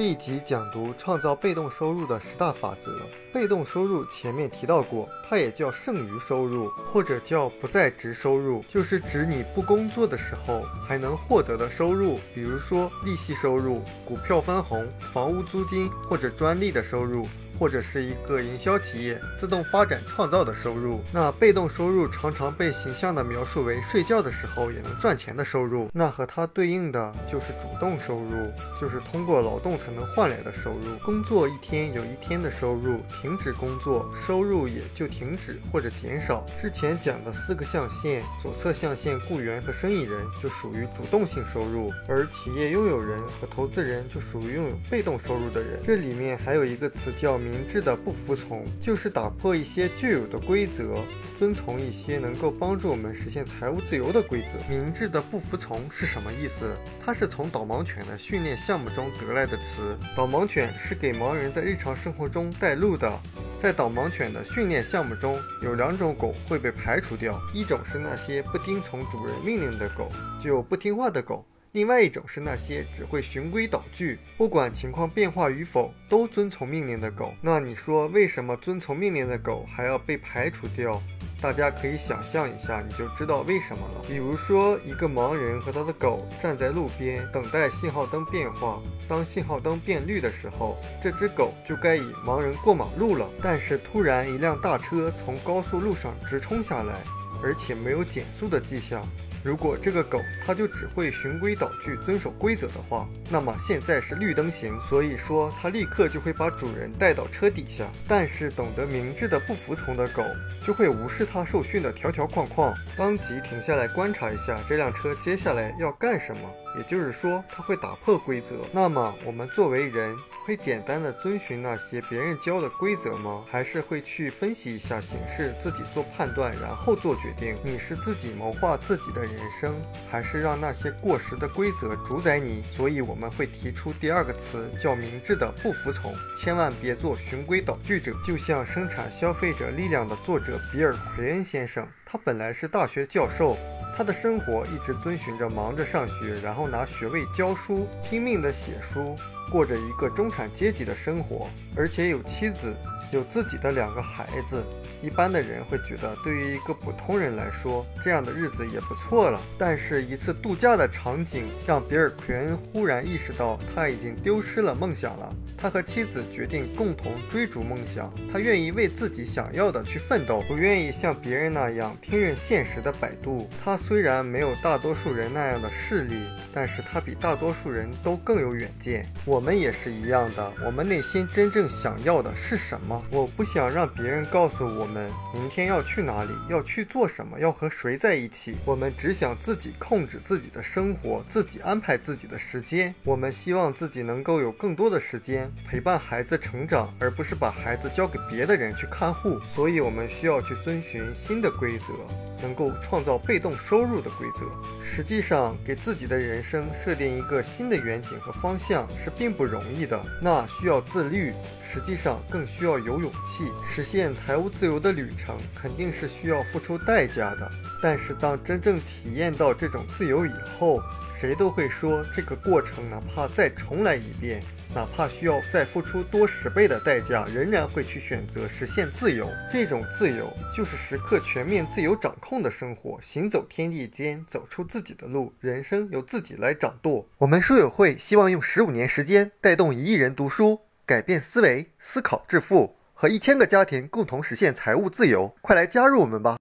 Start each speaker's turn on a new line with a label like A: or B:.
A: 立即讲读创造被动收入的十大法则。被动收入前面提到过，它也叫剩余收入，或者叫不在职收入，就是指你不工作的时候还能获得的收入，比如说利息收入、股票分红、房屋租金或者专利的收入。或者是一个营销企业自动发展创造的收入，那被动收入常常被形象地描述为睡觉的时候也能赚钱的收入。那和它对应的就是主动收入，就是通过劳动才能换来的收入。工作一天有一天的收入，停止工作，收入也就停止或者减少。之前讲的四个象限，左侧象限雇员和生意人就属于主动性收入，而企业拥有人和投资人就属于拥有被动收入的人。这里面还有一个词叫。明智的不服从，就是打破一些旧有的规则，遵从一些能够帮助我们实现财务自由的规则。明智的不服从是什么意思？它是从导盲犬的训练项目中得来的词。导盲犬是给盲人在日常生活中带路的。在导盲犬的训练项目中，有两种狗会被排除掉，一种是那些不听从主人命令的狗，就不听话的狗。另外一种是那些只会循规蹈矩，不管情况变化与否都遵从命令的狗。那你说，为什么遵从命令的狗还要被排除掉？大家可以想象一下，你就知道为什么了。比如说，一个盲人和他的狗站在路边等待信号灯变化，当信号灯变绿的时候，这只狗就该以盲人过马路了。但是突然一辆大车从高速路上直冲下来，而且没有减速的迹象。如果这个狗它就只会循规蹈矩、遵守规则的话，那么现在是绿灯行，所以说它立刻就会把主人带到车底下。但是懂得明智的不服从的狗就会无视它受训的条条框框，当即停下来观察一下这辆车接下来要干什么。也就是说，它会打破规则。那么我们作为人。会简单的遵循那些别人教的规则吗？还是会去分析一下形势，自己做判断，然后做决定？你是自己谋划自己的人生，还是让那些过时的规则主宰你？所以我们会提出第二个词，叫明智的不服从。千万别做循规蹈矩者。就像《生产消费者力量》的作者比尔·奎恩先生，他本来是大学教授，他的生活一直遵循着忙着上学，然后拿学位教书，拼命的写书。过着一个中产阶级的生活，而且有妻子，有自己的两个孩子。一般的人会觉得，对于一个普通人来说，这样的日子也不错了。但是，一次度假的场景让比尔·奎恩忽然意识到，他已经丢失了梦想了。他和妻子决定共同追逐梦想。他愿意为自己想要的去奋斗，不愿意像别人那样听任现实的摆渡。他虽然没有大多数人那样的势力，但是他比大多数人都更有远见。我们也是一样的，我们内心真正想要的是什么？我不想让别人告诉我。们明天要去哪里？要去做什么？要和谁在一起？我们只想自己控制自己的生活，自己安排自己的时间。我们希望自己能够有更多的时间陪伴孩子成长，而不是把孩子交给别的人去看护。所以，我们需要去遵循新的规则，能够创造被动收入的规则。实际上，给自己的人生设定一个新的远景和方向是并不容易的，那需要自律。实际上，更需要有勇气实现财务自由。的旅程肯定是需要付出代价的，但是当真正体验到这种自由以后，谁都会说这个过程哪怕再重来一遍，哪怕需要再付出多十倍的代价，仍然会去选择实现自由。这种自由就是时刻全面自由掌控的生活，行走天地间，走出自己的路，人生由自己来掌舵。我们书友会希望用十五年时间带动一亿人读书，改变思维，思考致富。和一千个家庭共同实现财务自由，快来加入我们吧！